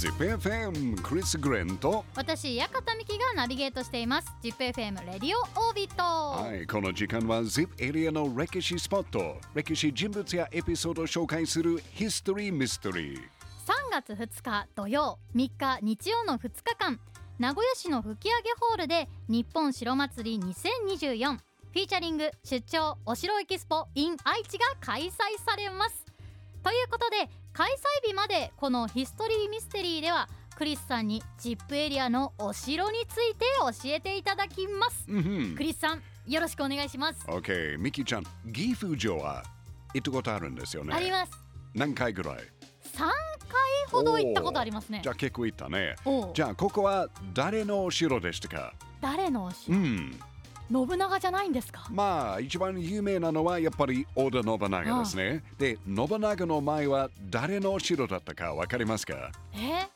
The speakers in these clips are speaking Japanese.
ZIPFM クリス・グレンと。私館美希がナビゲートしています。ZIPFM レディオオービットはいこの時間は ZIP エリアの歴史スポット。歴史人物やエピソードを紹介するヒストリー・ミステリー3月2日土曜3日日曜の2日間名古屋市の吹上ホールで日本城祭り2024フィーチャリング出張お城エキスポ in 愛知が開催されますということで開催日までこのヒストリーミステリーではクリスさんにジップエリアのお城について教えていただきます。うんふん。クリスさんよろしくお願いします、OK ミキちゃん岐阜城は行ったことあるんですよね？あります。何回ぐらい？3回ほど行ったことありますね。じゃあ結構行ったね。じゃあここは誰のお城でしたか？誰のおう城、ん信長じゃないんですか？まあ一番有名なのはやっぱり織田信長ですね。で信長の前は誰のお城だったかわかりますか？え？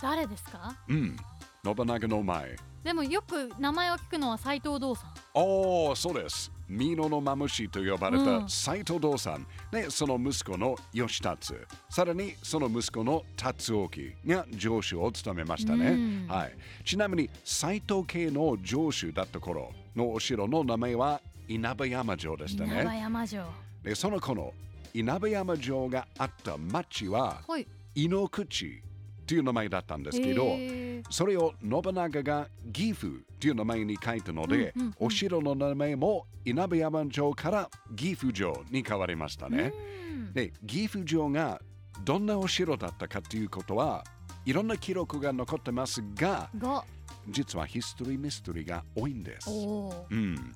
誰ですか？うん。信長の前。でもよく名前を聞くのは斎藤道さんおおそうです美濃のマムシと呼ばれうん。た斎藤道さん、でその息子の義達さらにその息子の達興が城主を務めましたね、うん。はい、ちなみに斎藤家の城主だった頃のお城の名前は稲葉山城でした稲葉ね山城。でその頃稲葉山城があった町ははい。井の口という名前だったんですけど、それを信長が岐阜という名前に書いたので、うんうんうん。お城の名前も稲葉山城から岐阜城に変わりましたね。うん。で、岐阜城がどんなお城だったかということはいろんな記録が残ってますが、が。実はヒストリーミステリーが多いんです。うん、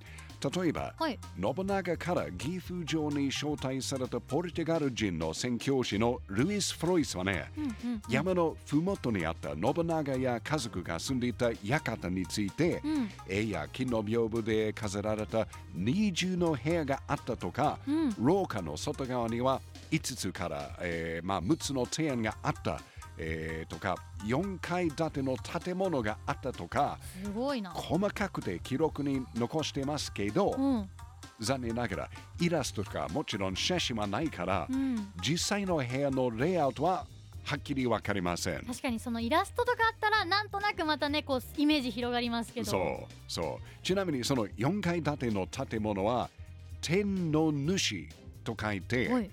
例えば、はい。信長から岐阜城に招待されたポルトガル人の宣教師のルイス・フロイスはね、うんうん山のふもとにあった信長や家族が住んでいた館について、うん。絵や木の屏風で飾られた二重の部屋があったとか、うん。廊下の外側には5つから、えーまあ、6つの庭園があった、えーとか4階建ての建物があったとかすごいな。細かくて記録に残してますけど、うん。残念ながらイラストとかもちろん写真はないから、うん。実際の部屋のレイアウトははっきり分かりません。確かにそのイラストとかあったらなんとなくまたねこうイメージ広がりますけど。そうそう。ちなみにその4階建ての建物は天の主と書いてはい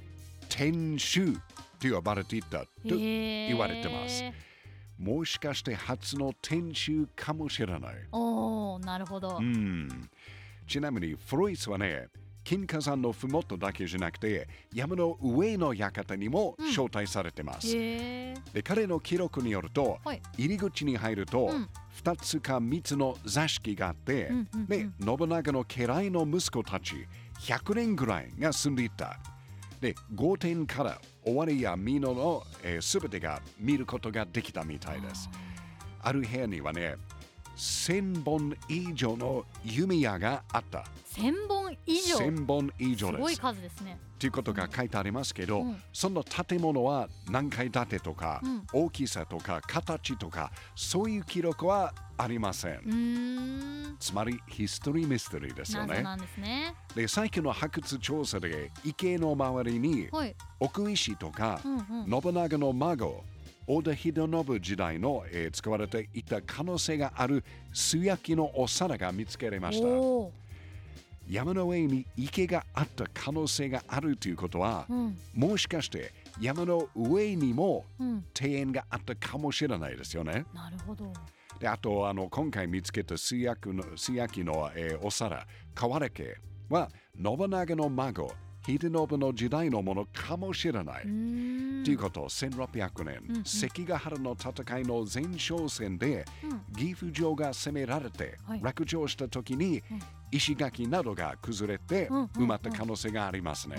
天守と呼ばれていたと言われてます。もしかして初の天守かもしれない。おおなるほど、うん。ちなみにフロイスはね金火山のふもとだけじゃなくて山の上の館にもうん。招待されてます、へえで彼の記録によると、はい。入り口に入ると、うん。2つか3つの座敷があって、うんうんうん。で信長の家来の息子たち100年ぐらいが住んでいたで御殿から終わりや美濃の、えー、全てが見ることができたみたいです。ある部屋にはね1000本以上の弓矢があった。千本？以上。1000本以上です。すごい数ですね。ということが書いてありますけど、うん。その建物は何階建てとか、うん。大きさとか形とかそういう記録はありません、つまりヒストリーミステリーですよね。謎なんですね。で最近の発掘調査で池の周りにはい。奥石とか、うんうん。信長の孫織田秀信時代の、えー使われていた可能性がある素焼きのお皿が見つけられました山の上に池があった可能性があるということは、うん。もしかして山の上にもうん。庭園があったかもしれないですよね。なるほど。であとあの今回見つけた素焼きの素焼きの、えーお皿瓦家は信長の孫秀信の時代のものかもしれない。ということ1600年、うんうん。関ヶ原の戦いの前哨戦で、うん。岐阜城が攻められて、はい。落城した時に、うん石垣などが崩れて、埋まった可能性がありますね。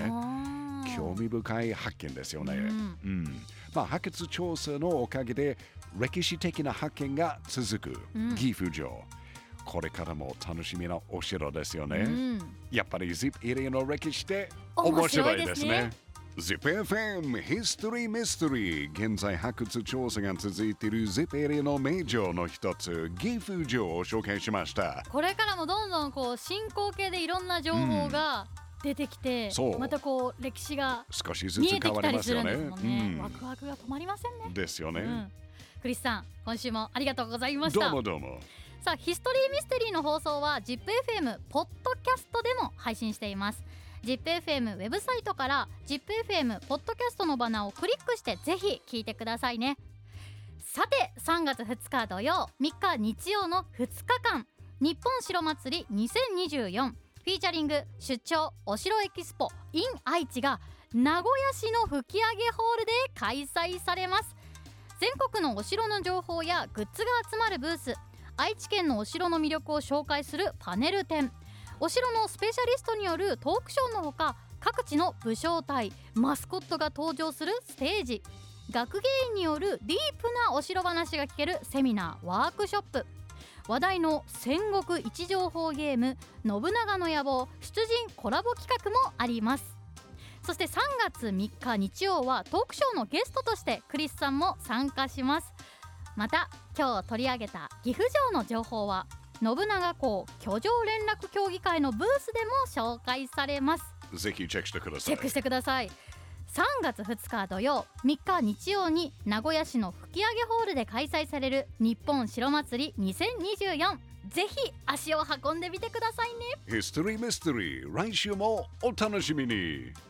興味深い発見ですよね。うんうんまあ、発掘調査のおかげで歴史的な発見が続くうん岐阜城。これからも楽しみなお城ですよね。うんやっぱり ZIP エリアの歴史って面面白白いでねいですすね。ZIPFM History Mystery 現在発掘調査が続いている ZIP エリアの名城の一つ岐阜城を紹介しました。これからもどんどんこう進行形でいろんな情報が出てきてまたこう歴史が少しずつ見えて変わきたりますよね。ね、うんワクワクが止まりませんねですよね。うん、クリスさん今週もありがとうございましどうたもどうも。さあヒストリーミステリーの放送は ZIPFM ポッドキャストでも配信しています ZIPFM ウェブサイトから ZIPFM ポッドキャストのバナーをクリックしてぜひ聞いてくださいね。さて3月2日土曜3日日曜の2日間日本城祭り2024フィーチャリング出張お城エキスポ in 愛知が名古屋市の吹上ホールで開催されます。全国のお城の情報やグッズが集まるブース愛知県のお城の魅力を紹介するパネル展。お城のスペシャリストによるトークショーのほか各地の武将隊マスコットが登場するステージ。学芸員によるディープなお城話が聞けるセミナーワークショップ。話題の戦国位置情報ゲーム「信長の野望」出陣コラボ企画もあります。そして3月3日日曜はトークショーのゲストとしてクリスさんも参加します。また今日取り上げた岐阜城の情報は？信長公居城連絡協議会のブースでも紹介されます。ぜひチェックしてください。チェッ。クしてください。3月2日土曜3日日曜に名古屋市の吹上ホールで開催される日本城祭り2024ぜひ足を運んでみてくださいね。ヒストリーミステリー来週もお楽しみに。